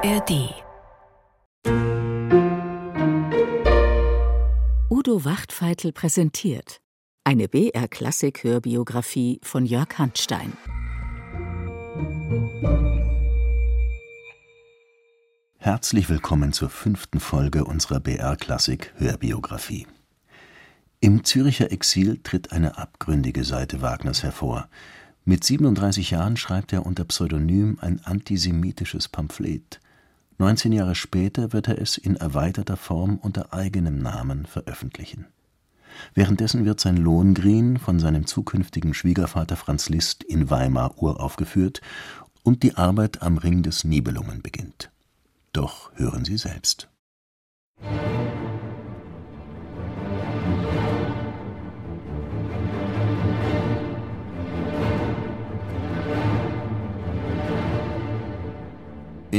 ARD Udo Wachtfeitel präsentiert eine BR-Klassik-Hörbiografie von Jörg Handstein. Herzlich willkommen zur fünften Folge unserer BR-Klassik-Hörbiografie. Im Züricher Exil tritt eine abgründige Seite Wagners hervor. Mit 37 Jahren schreibt er unter Pseudonym ein antisemitisches Pamphlet. 19 Jahre später wird er es in erweiterter Form unter eigenem Namen veröffentlichen. Währenddessen wird sein Lohengrin von seinem zukünftigen Schwiegervater Franz Liszt in Weimar uraufgeführt und die Arbeit am Ring des Nibelungen beginnt. Doch hören Sie selbst.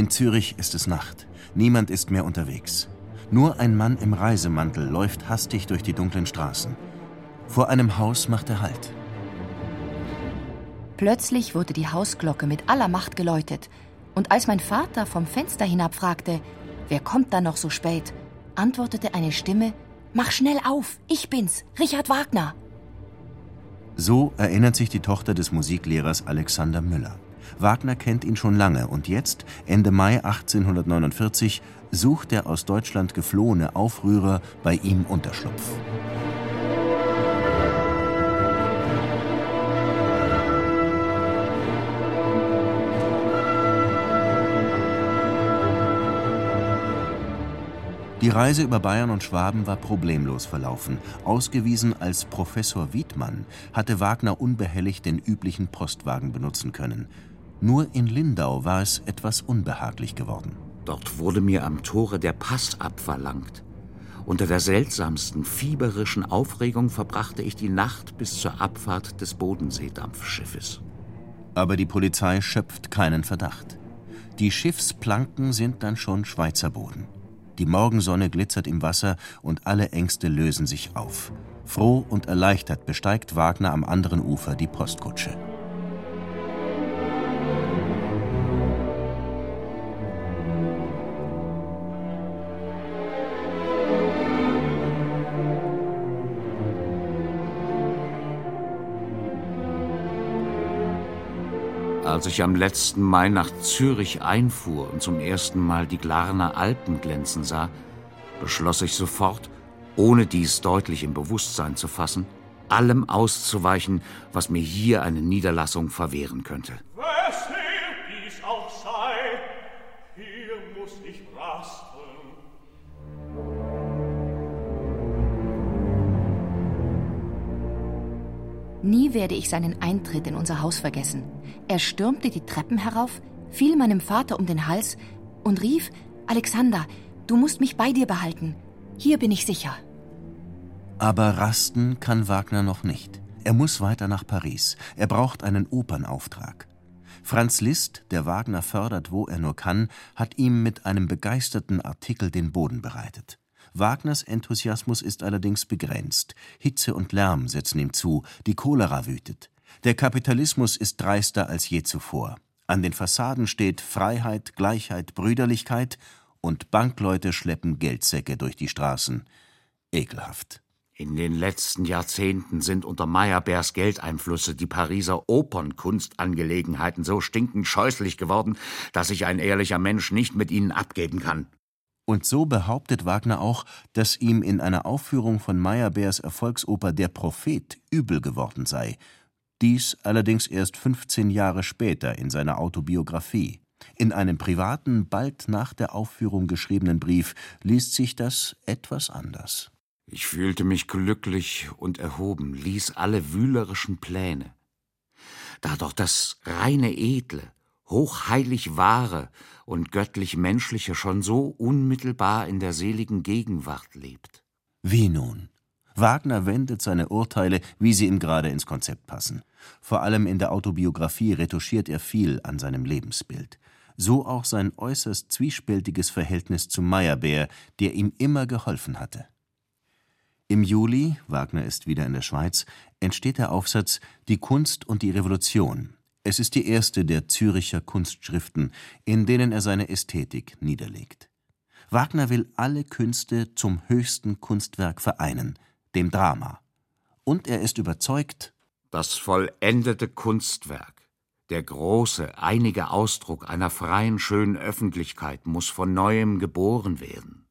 In Zürich ist es Nacht. Niemand ist mehr unterwegs. Nur ein Mann im Reisemantel läuft hastig durch die dunklen Straßen. Vor einem Haus macht er Halt. Plötzlich wurde die Hausglocke mit aller Macht geläutet, und als mein Vater vom Fenster hinab fragte, wer kommt da noch so spät, antwortete eine Stimme, Mach schnell auf, ich bin's, Richard Wagner. So erinnert sich die Tochter des Musiklehrers Alexander Müller. Wagner kennt ihn schon lange und jetzt, Ende Mai 1849, sucht der aus Deutschland geflohene Aufrührer bei ihm Unterschlupf. Die Reise über Bayern und Schwaben war problemlos verlaufen. Ausgewiesen als Professor Wiedmann hatte Wagner unbehelligt den üblichen Postwagen benutzen können. Nur in Lindau war es etwas unbehaglich geworden. Dort wurde mir am Tore der Pass abverlangt. Unter der seltsamsten fieberischen Aufregung verbrachte ich die Nacht bis zur Abfahrt des Bodenseedampfschiffes. Aber die Polizei schöpft keinen Verdacht. Die Schiffsplanken sind dann schon Schweizer Boden. Die Morgensonne glitzert im Wasser und alle Ängste lösen sich auf. Froh und erleichtert besteigt Wagner am anderen Ufer die Postkutsche. Als ich am letzten Mai nach Zürich einfuhr und zum ersten Mal die Glarner Alpen glänzen sah, beschloss ich sofort, ohne dies deutlich im Bewusstsein zu fassen, allem auszuweichen, was mir hier eine Niederlassung verwehren könnte. Nie werde ich seinen Eintritt in unser Haus vergessen. Er stürmte die Treppen herauf, fiel meinem Vater um den Hals und rief: Alexander, du musst mich bei dir behalten. Hier bin ich sicher. Aber rasten kann Wagner noch nicht. Er muss weiter nach Paris. Er braucht einen Opernauftrag. Franz Liszt, der Wagner fördert, wo er nur kann, hat ihm mit einem begeisterten Artikel den Boden bereitet. Wagners Enthusiasmus ist allerdings begrenzt. Hitze und Lärm setzen ihm zu, die Cholera wütet. Der Kapitalismus ist dreister als je zuvor. An den Fassaden steht Freiheit, Gleichheit, Brüderlichkeit und Bankleute schleppen Geldsäcke durch die Straßen. Ekelhaft. In den letzten Jahrzehnten sind unter Meyerbeers Geldeinflüsse die Pariser Opernkunstangelegenheiten so stinkend scheußlich geworden, dass sich ein ehrlicher Mensch nicht mit ihnen abgeben kann. Und so behauptet Wagner auch, dass ihm in einer Aufführung von Meyerbeers Erfolgsoper Der Prophet übel geworden sei. Dies allerdings erst 15 Jahre später in seiner Autobiografie. In einem privaten, bald nach der Aufführung geschriebenen Brief liest sich das etwas anders. Ich fühlte mich glücklich und erhoben, ließ alle wühlerischen Pläne. Da doch das reine Edle, hochheilig Wahre und göttlich Menschliche schon so unmittelbar in der seligen Gegenwart lebt. Wie nun? Wagner wendet seine Urteile, wie sie ihm gerade ins Konzept passen. Vor allem in der Autobiografie retuschiert er viel an seinem Lebensbild. So auch sein äußerst zwiespältiges Verhältnis zu Meyerbeer, der ihm immer geholfen hatte. Im Juli, Wagner ist wieder in der Schweiz, entsteht der Aufsatz Die Kunst und die Revolution. Es ist die erste der Züricher Kunstschriften, in denen er seine Ästhetik niederlegt. Wagner will alle Künste zum höchsten Kunstwerk vereinen, dem Drama. Und er ist überzeugt, das vollendete Kunstwerk, der große, einige Ausdruck einer freien, schönen Öffentlichkeit muss von neuem geboren werden.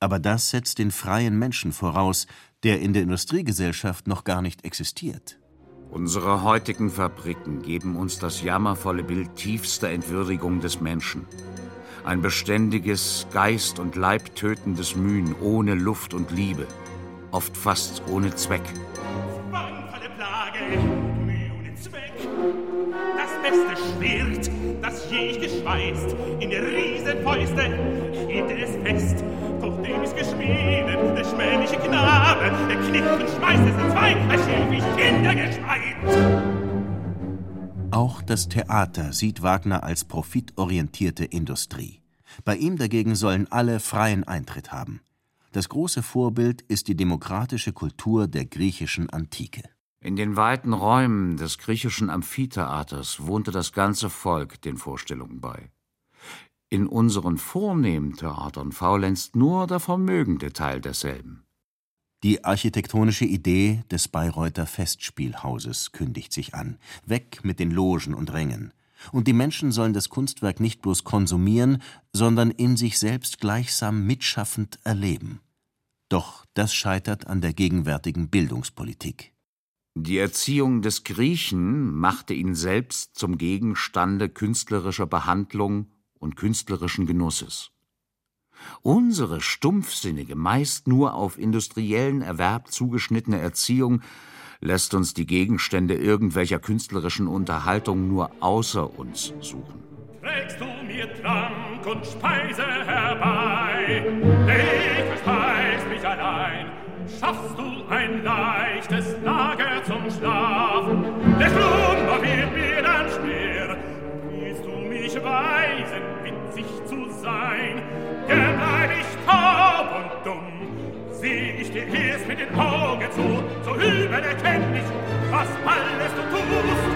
Aber das setzt den freien Menschen voraus, der in der Industriegesellschaft noch gar nicht existiert. Unsere heutigen Fabriken geben uns das jammervolle Bild tiefster Entwürdigung des Menschen. Ein beständiges, Geist und Leib tötendes Mühen ohne Luft und Liebe, oft fast ohne Zweck. Zwangvolle Plage, Mühe ohne Zweck. Das beste Schwert, das je ich geschweißt, in Riesenfäuste hielt es fest. Dem ist geschmiedet, der schmähliche Knabe, der knickt und schmeißt es in zwei, als ich Kinder geschmeit. Auch das Theater sieht Wagner als profitorientierte Industrie. Bei ihm dagegen sollen alle freien Eintritt haben. Das große Vorbild ist die demokratische Kultur der griechischen Antike. In den weiten Räumen des griechischen Amphitheaters wohnte das ganze Volk den Vorstellungen bei. In unseren vornehmen Theatern faulenzt nur der vermögende Teil derselben. Die architektonische Idee des Bayreuther Festspielhauses kündigt sich an. Weg mit den Logen und Rängen. Und die Menschen sollen das Kunstwerk nicht bloß konsumieren, sondern in sich selbst gleichsam mitschaffend erleben. Doch das scheitert an der gegenwärtigen Bildungspolitik. Die Erziehung des Griechen machte ihn selbst zum Gegenstande künstlerischer Behandlung und künstlerischen Genusses. Unsere stumpfsinnige, meist nur auf industriellen Erwerb zugeschnittene Erziehung lässt uns die Gegenstände irgendwelcher künstlerischen Unterhaltung nur außer uns suchen. Trägst du mir Trank und Speise herbei, ich verspeis mich allein, schaffst du ein leichtes Lager zum Schlafen, der Schlummer wird mir dann schwer, willst du mich zu sein, ich taub und dumm, sieh ich dir erst mit den Augen zu, so übel erkenn ich, was alles du tust.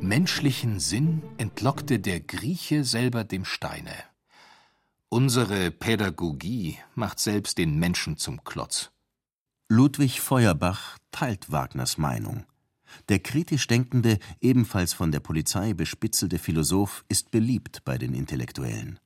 Menschlichen Sinn entlockte der Grieche selber dem Steine. Unsere Pädagogie macht selbst den Menschen zum Klotz. Ludwig Feuerbach teilt Wagners Meinung. Der kritisch denkende, ebenfalls von der Polizei bespitzelte Philosoph ist beliebt bei den Intellektuellen.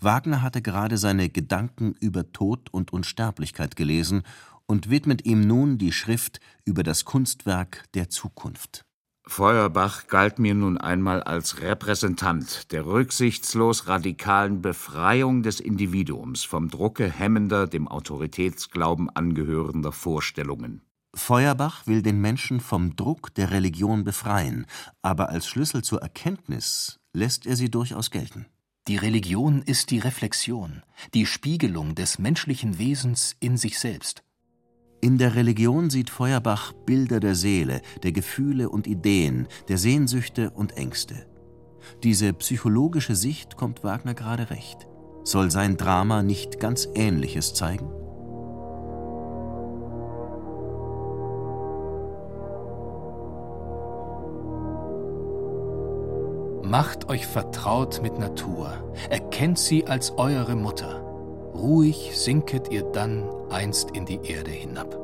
Wagner hatte gerade seine Gedanken über Tod und Unsterblichkeit gelesen und widmet ihm nun die Schrift über das Kunstwerk der Zukunft. Feuerbach galt mir nun einmal als Repräsentant der rücksichtslos radikalen Befreiung des Individuums vom Drucke hemmender, dem Autoritätsglauben angehörender Vorstellungen. Feuerbach will den Menschen vom Druck der Religion befreien, aber als Schlüssel zur Erkenntnis lässt er sie durchaus gelten. Die Religion ist die Reflexion, die Spiegelung des menschlichen Wesens in sich selbst. In der Religion sieht Feuerbach Bilder der Seele, der Gefühle und Ideen, der Sehnsüchte und Ängste. Diese psychologische Sicht kommt Wagner gerade recht. Soll sein Drama nicht ganz Ähnliches zeigen? Macht euch vertraut mit Natur, erkennt sie als eure Mutter. Ruhig sinket ihr dann einst in die Erde hinab.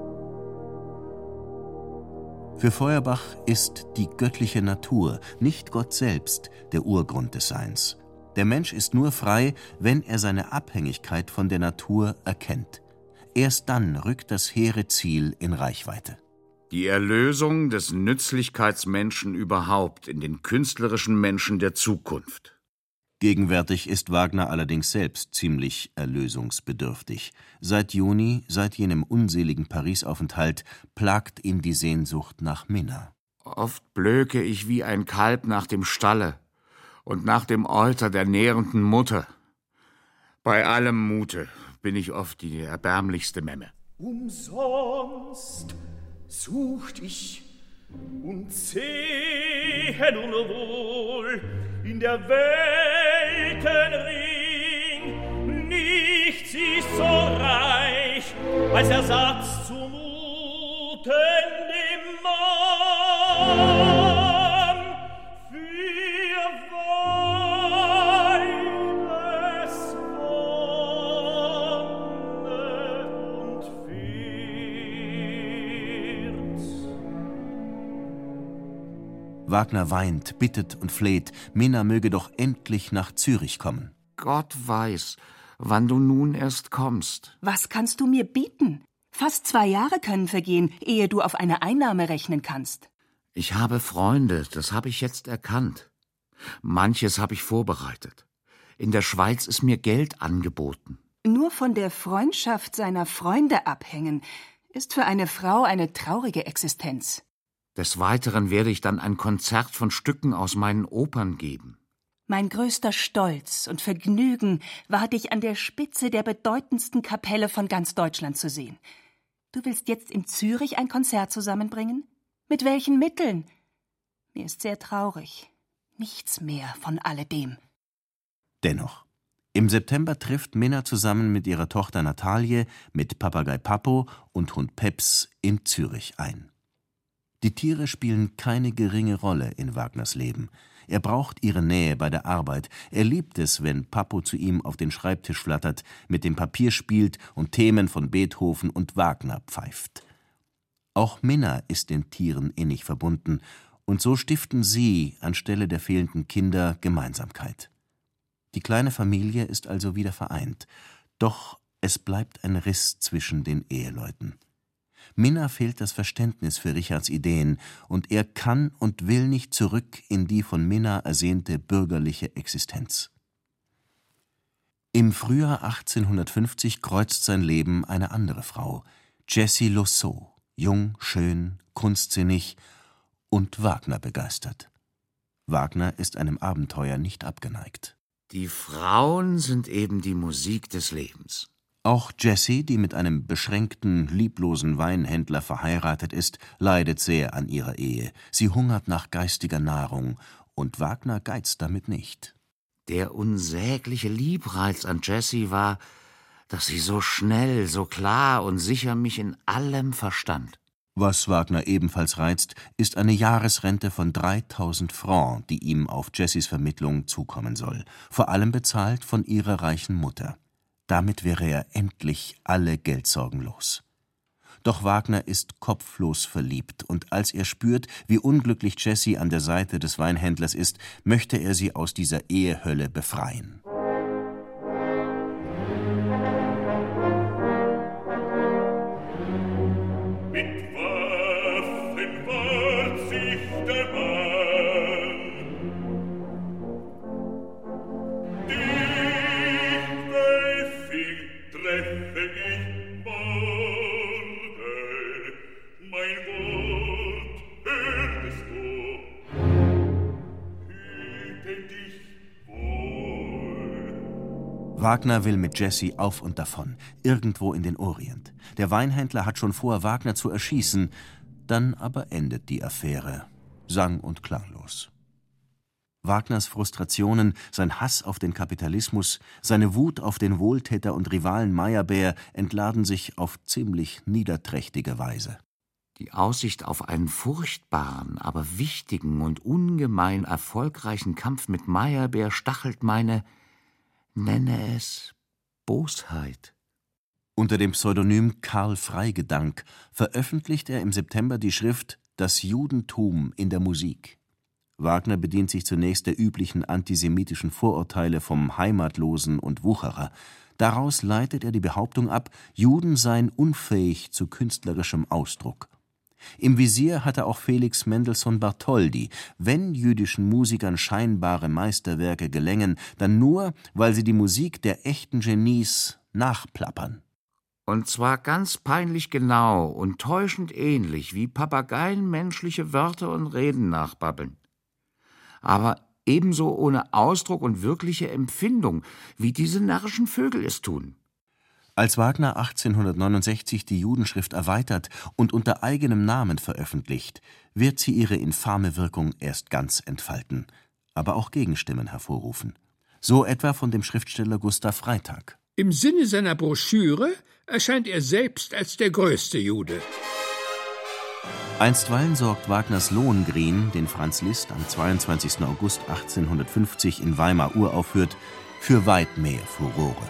Für Feuerbach ist die göttliche Natur, nicht Gott selbst, der Urgrund des Seins. Der Mensch ist nur frei, wenn er seine Abhängigkeit von der Natur erkennt. Erst dann rückt das hehre Ziel in Reichweite. Die Erlösung des Nützlichkeitsmenschen überhaupt in den künstlerischen Menschen der Zukunft. Gegenwärtig ist Wagner allerdings selbst ziemlich erlösungsbedürftig. Seit Juni, seit jenem unseligen Parisaufenthalt, plagt ihn die Sehnsucht nach Minna. Oft blöke ich wie ein Kalb nach dem Stalle und nach dem Euter der nährenden Mutter. Bei allem Mute bin ich oft die erbärmlichste Memme. Umsonst sucht ich und sehe nur wohl in der Welten Ring nichts ist so reich als Ersatz zu muten dem Mann. Wagner weint, bittet und fleht, Minna möge doch endlich nach Zürich kommen. Gott weiß, wann du nun erst kommst. Was kannst du mir bieten? Fast zwei Jahre können vergehen, ehe du auf eine Einnahme rechnen kannst. Ich habe Freunde, das habe ich jetzt erkannt. Manches habe ich vorbereitet. In der Schweiz ist mir Geld angeboten. Nur von der Freundschaft seiner Freunde abhängen, ist für eine Frau eine traurige Existenz. Des Weiteren werde ich dann ein Konzert von Stücken aus meinen Opern geben. Mein größter Stolz und Vergnügen war, dich an der Spitze der bedeutendsten Kapelle von ganz Deutschland zu sehen. Du willst jetzt in Zürich ein Konzert zusammenbringen? Mit welchen Mitteln? Mir ist sehr traurig. Nichts mehr von alledem. Dennoch. Im September trifft Minna zusammen mit ihrer Tochter Natalie, mit Papagei Papo und Hund Peps in Zürich ein. Die Tiere spielen keine geringe Rolle in Wagners Leben. Er braucht ihre Nähe bei der Arbeit. Er liebt es, wenn Papo zu ihm auf den Schreibtisch flattert, mit dem Papier spielt und Themen von Beethoven und Wagner pfeift. Auch Minna ist den Tieren innig verbunden, und so stiften sie anstelle der fehlenden Kinder Gemeinsamkeit. Die kleine Familie ist also wieder vereint, doch es bleibt ein Riss zwischen den Eheleuten. Minna fehlt das Verständnis für Richards Ideen, und er kann und will nicht zurück in die von Minna ersehnte bürgerliche Existenz. Im Frühjahr 1850 kreuzt sein Leben eine andere Frau, Jessie Lossot, jung, schön, kunstsinnig und Wagner begeistert. Wagner ist einem Abenteuer nicht abgeneigt. Die Frauen sind eben die Musik des Lebens. Auch Jessie, die mit einem beschränkten, lieblosen Weinhändler verheiratet ist, leidet sehr an ihrer Ehe. Sie hungert nach geistiger Nahrung, und Wagner geizt damit nicht. Der unsägliche Liebreiz an Jessie war, dass sie so schnell, so klar und sicher mich in allem verstand. Was Wagner ebenfalls reizt, ist eine Jahresrente von 3000 Francs, die ihm auf Jessies Vermittlung zukommen soll, vor allem bezahlt von ihrer reichen Mutter. Damit wäre er endlich alle Geldsorgen los. Doch Wagner ist kopflos verliebt, und als er spürt, wie unglücklich Jessie an der Seite des Weinhändlers ist, möchte er sie aus dieser Ehehölle befreien. Wagner will mit Jesse auf und davon, irgendwo in den Orient. Der Weinhändler hat schon vor, Wagner zu erschießen, dann aber endet die Affäre, sang- und klanglos. Wagners Frustrationen, sein Hass auf den Kapitalismus, seine Wut auf den Wohltäter und Rivalen Meyerbeer entladen sich auf ziemlich niederträchtige Weise. Die Aussicht auf einen furchtbaren, aber wichtigen und ungemein erfolgreichen Kampf mit Meyerbeer stachelt meine Nenne es Bosheit. Unter dem Pseudonym Karl Freigedank veröffentlicht er im September die Schrift Das Judentum in der Musik. Wagner bedient sich zunächst der üblichen antisemitischen Vorurteile vom Heimatlosen und Wucherer. Daraus leitet er die Behauptung ab, Juden seien unfähig zu künstlerischem Ausdruck. Im Visier hatte auch Felix Mendelssohn Bartholdy. Wenn jüdischen Musikern scheinbare Meisterwerke gelängen, dann nur, weil sie die Musik der echten Genies nachplappern. Und zwar ganz peinlich genau und täuschend ähnlich, wie Papageien menschliche Wörter und Reden nachbabbeln. Aber ebenso ohne Ausdruck und wirkliche Empfindung, wie diese närrischen Vögel es tun. Als Wagner 1869 die Judenschrift erweitert und unter eigenem Namen veröffentlicht, wird sie ihre infame Wirkung erst ganz entfalten, aber auch Gegenstimmen hervorrufen. So etwa von dem Schriftsteller Gustav Freitag. Im Sinne seiner Broschüre erscheint er selbst als der größte Jude. Einstweilen sorgt Wagners Lohengrin, den Franz Liszt am 22. August 1850 in Weimar uraufführt, für weit mehr Furore.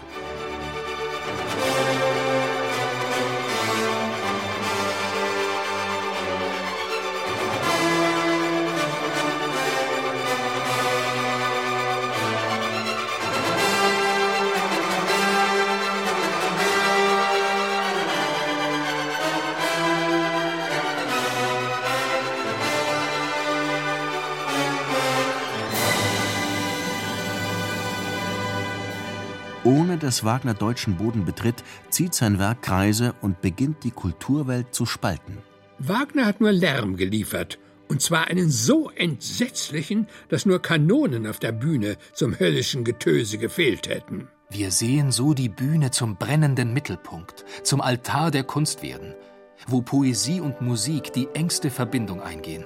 Dass Wagner deutschen Boden betritt, zieht sein Werk Kreise und beginnt die Kulturwelt zu spalten. Wagner hat nur Lärm geliefert, und zwar einen so entsetzlichen, dass nur Kanonen auf der Bühne zum höllischen Getöse gefehlt hätten. Wir sehen so die Bühne zum brennenden Mittelpunkt, zum Altar der Kunst werden, wo Poesie und Musik die engste Verbindung eingehen.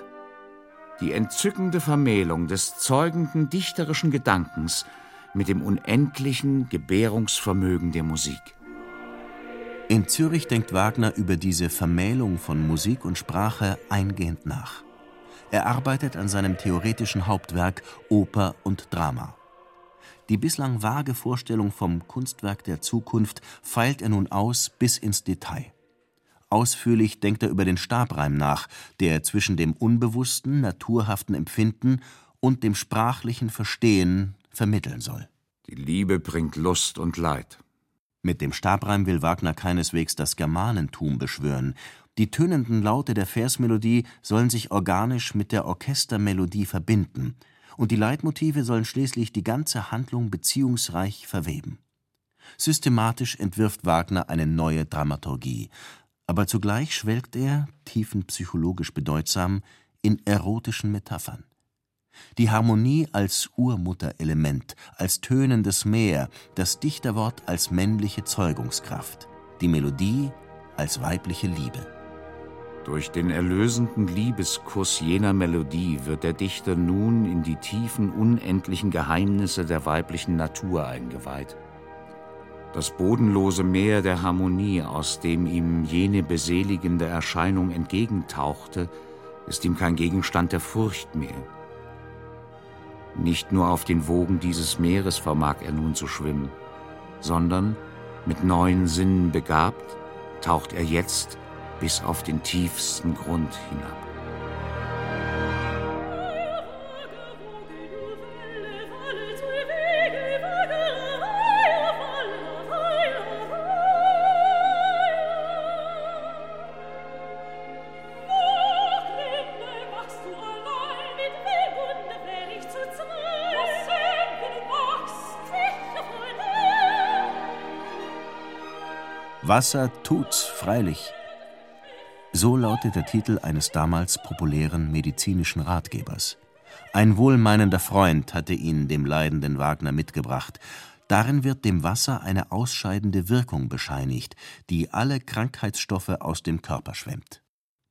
Die entzückende Vermählung des zeugenden dichterischen Gedankens mit dem unendlichen Gebärungsvermögen der Musik. In Zürich denkt Wagner über diese Vermählung von Musik und Sprache eingehend nach. Er arbeitet an seinem theoretischen Hauptwerk Oper und Drama. Die bislang vage Vorstellung vom Kunstwerk der Zukunft feilt er nun aus bis ins Detail. Ausführlich denkt er über den Stabreim nach, der zwischen dem unbewussten, naturhaften Empfinden und dem sprachlichen Verstehen vermitteln soll. Die Liebe bringt Lust und Leid. Mit dem Stabreim will Wagner keineswegs das Germanentum beschwören. Die tönenden Laute der Versmelodie sollen sich organisch mit der Orchestermelodie verbinden – und die Leitmotive sollen schließlich die ganze Handlung beziehungsreich verweben. Systematisch entwirft Wagner eine neue Dramaturgie, aber zugleich schwelgt er, tiefenpsychologisch bedeutsam, in erotischen Metaphern. Die Harmonie als Urmutterelement, als tönendes Meer, das Dichterwort als männliche Zeugungskraft, die Melodie als weibliche Liebe. Durch den erlösenden Liebeskuss jener Melodie wird der Dichter nun in die tiefen, unendlichen Geheimnisse der weiblichen Natur eingeweiht. Das bodenlose Meer der Harmonie, aus dem ihm jene beseligende Erscheinung entgegentauchte, ist ihm kein Gegenstand der Furcht mehr. Nicht nur auf den Wogen dieses Meeres vermag er nun zu schwimmen, sondern, mit neuen Sinnen begabt, taucht er jetzt bis auf den tiefsten Grund hinab. Wasser tut's freilich, so lautet der Titel eines damals populären medizinischen Ratgebers. Ein wohlmeinender Freund hatte ihn dem leidenden Wagner mitgebracht. Darin wird dem Wasser eine ausscheidende Wirkung bescheinigt, die alle Krankheitsstoffe aus dem Körper schwemmt.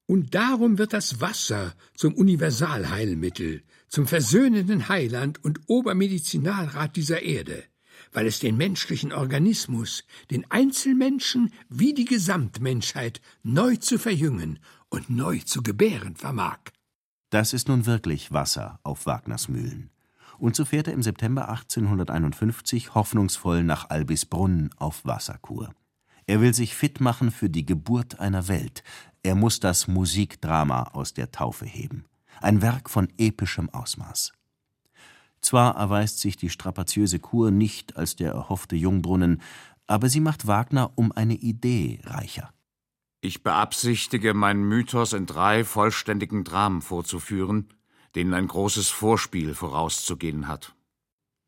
Und darum wird das Wasser zum Universalheilmittel, zum versöhnenden Heiland und Obermedizinalrat dieser Erde weil es den menschlichen Organismus, den Einzelmenschen wie die Gesamtmenschheit neu zu verjüngen und neu zu gebären vermag. Das ist nun wirklich Wasser auf Wagners Mühlen. Und so fährt er im September 1851 hoffnungsvoll nach Albisbrunn auf Wasserkur. Er will sich fit machen für die Geburt einer Welt. Er muss das Musikdrama aus der Taufe heben. Ein Werk von epischem Ausmaß. Zwar erweist sich die strapaziöse Kur nicht als der erhoffte Jungbrunnen, aber sie macht Wagner um eine Idee reicher. Ich beabsichtige, meinen Mythos in drei vollständigen Dramen vorzuführen, denen ein großes Vorspiel vorauszugehen hat.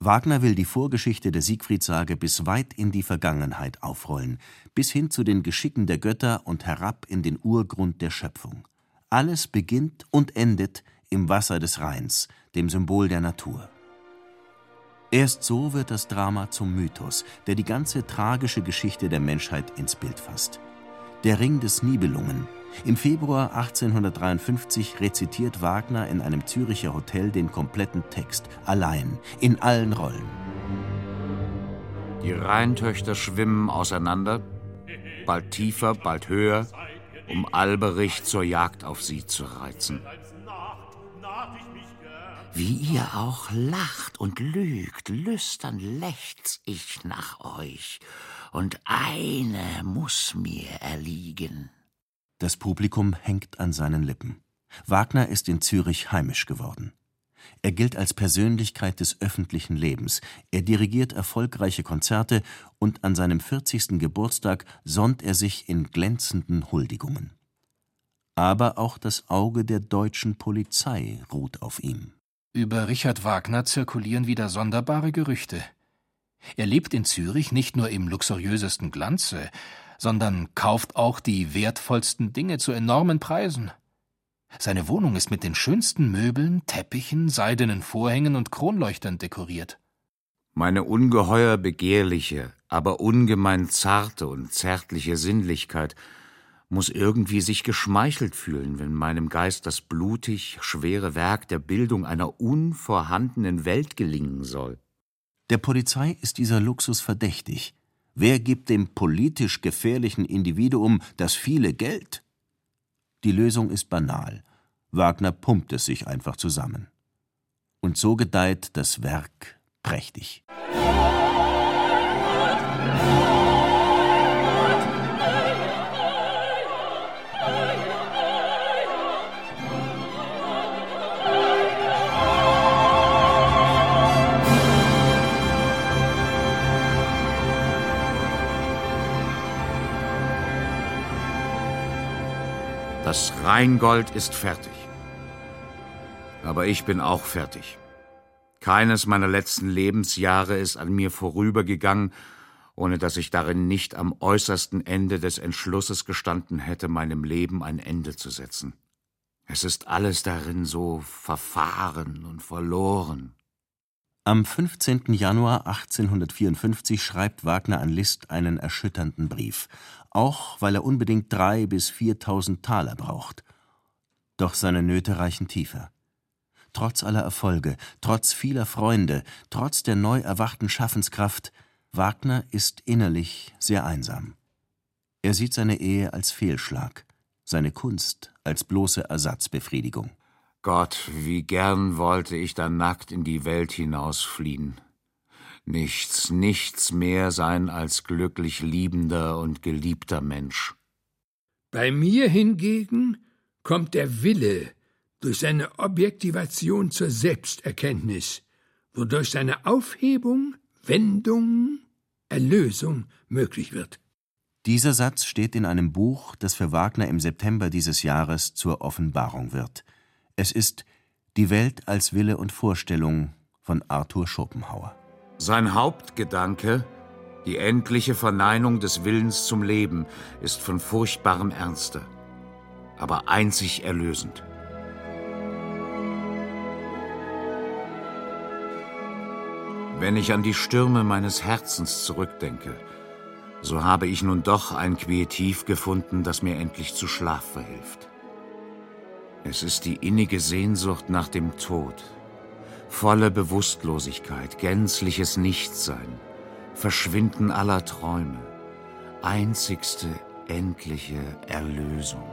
Wagner will die Vorgeschichte der Siegfriedsage bis weit in die Vergangenheit aufrollen, bis hin zu den Geschicken der Götter und herab in den Urgrund der Schöpfung. Alles beginnt und endet im Wasser des Rheins, dem Symbol der Natur. Erst so wird das Drama zum Mythos, der die ganze tragische Geschichte der Menschheit ins Bild fasst. Der Ring des Nibelungen. Im Februar 1853 rezitiert Wagner in einem Züricher Hotel den kompletten Text, allein, in allen Rollen. Die Rheintöchter schwimmen auseinander, bald tiefer, bald höher, um Alberich zur Jagd auf sie zu reizen wie ihr auch lacht und lügt, lüstern lechz ich nach euch, und eine muss mir erliegen. Das Publikum hängt an seinen Lippen. Wagner ist in Zürich heimisch geworden. Er gilt als Persönlichkeit des öffentlichen Lebens. Er dirigiert erfolgreiche Konzerte und an seinem 40. Geburtstag sonnt er sich in glänzenden Huldigungen. Aber auch das Auge der deutschen Polizei ruht auf ihm. Über Richard Wagner zirkulieren wieder sonderbare Gerüchte. Er lebt in Zürich nicht nur im luxuriösesten Glanze, sondern kauft auch die wertvollsten Dinge zu enormen Preisen. Seine Wohnung ist mit den schönsten Möbeln, Teppichen, seidenen Vorhängen und Kronleuchtern dekoriert. Meine ungeheuer begehrliche, aber ungemein zarte und zärtliche Sinnlichkeit muss irgendwie sich geschmeichelt fühlen, wenn meinem Geist das blutig schwere Werk der Bildung einer unvorhandenen Welt gelingen soll. Der Polizei ist dieser Luxus verdächtig. Wer gibt dem politisch gefährlichen Individuum das viele Geld? Die Lösung ist banal. Wagner pumpt es sich einfach zusammen. Und so gedeiht das Werk prächtig. Das Rheingold ist fertig. Aber ich bin auch fertig. Keines meiner letzten Lebensjahre ist an mir vorübergegangen, ohne dass ich darin nicht am äußersten Ende des Entschlusses gestanden hätte, meinem Leben ein Ende zu setzen. Es ist alles darin so verfahren und verloren. Am 15. Januar 1854 schreibt Wagner an Liszt einen erschütternden Brief, auch weil er unbedingt drei bis viertausend Taler braucht. Doch seine Nöte reichen tiefer. Trotz aller Erfolge, trotz vieler Freunde, trotz der neu erwachten Schaffenskraft, Wagner ist innerlich sehr einsam. Er sieht seine Ehe als Fehlschlag, seine Kunst als bloße Ersatzbefriedigung. Gott, wie gern wollte ich da nackt in die Welt hinausfliehen. Nichts, nichts mehr sein als glücklich liebender und geliebter Mensch. Bei mir hingegen kommt der Wille durch seine Objektivation zur Selbsterkenntnis, wodurch seine Aufhebung, Wendung, Erlösung möglich wird. Dieser Satz steht in einem Buch, das für Wagner im September dieses Jahres zur Offenbarung wird. Es ist Die Welt als Wille und Vorstellung von Arthur Schopenhauer. Sein Hauptgedanke, die endliche Verneinung des Willens zum Leben, ist von furchtbarem Ernste, aber einzig erlösend. Wenn ich an die Stürme meines Herzens zurückdenke, so habe ich nun doch ein Quietiv gefunden, das mir endlich zu Schlaf verhilft. Es ist die innige Sehnsucht nach dem Tod, volle Bewusstlosigkeit, gänzliches Nichtsein, Verschwinden aller Träume, einzigste endliche Erlösung.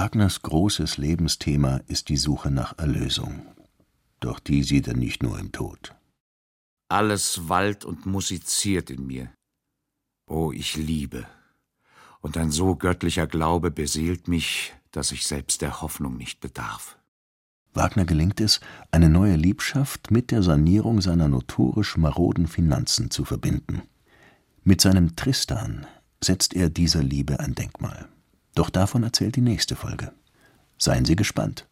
Wagners großes Lebensthema ist die Suche nach Erlösung. Doch die sieht er nicht nur im Tod. Alles wallt und musiziert in mir. Oh, ich liebe. Und ein so göttlicher Glaube beseelt mich, dass ich selbst der Hoffnung nicht bedarf. Wagner gelingt es, eine neue Liebschaft mit der Sanierung seiner notorisch maroden Finanzen zu verbinden. Mit seinem Tristan setzt er dieser Liebe ein Denkmal. Doch davon erzählt die nächste Folge. Seien Sie gespannt.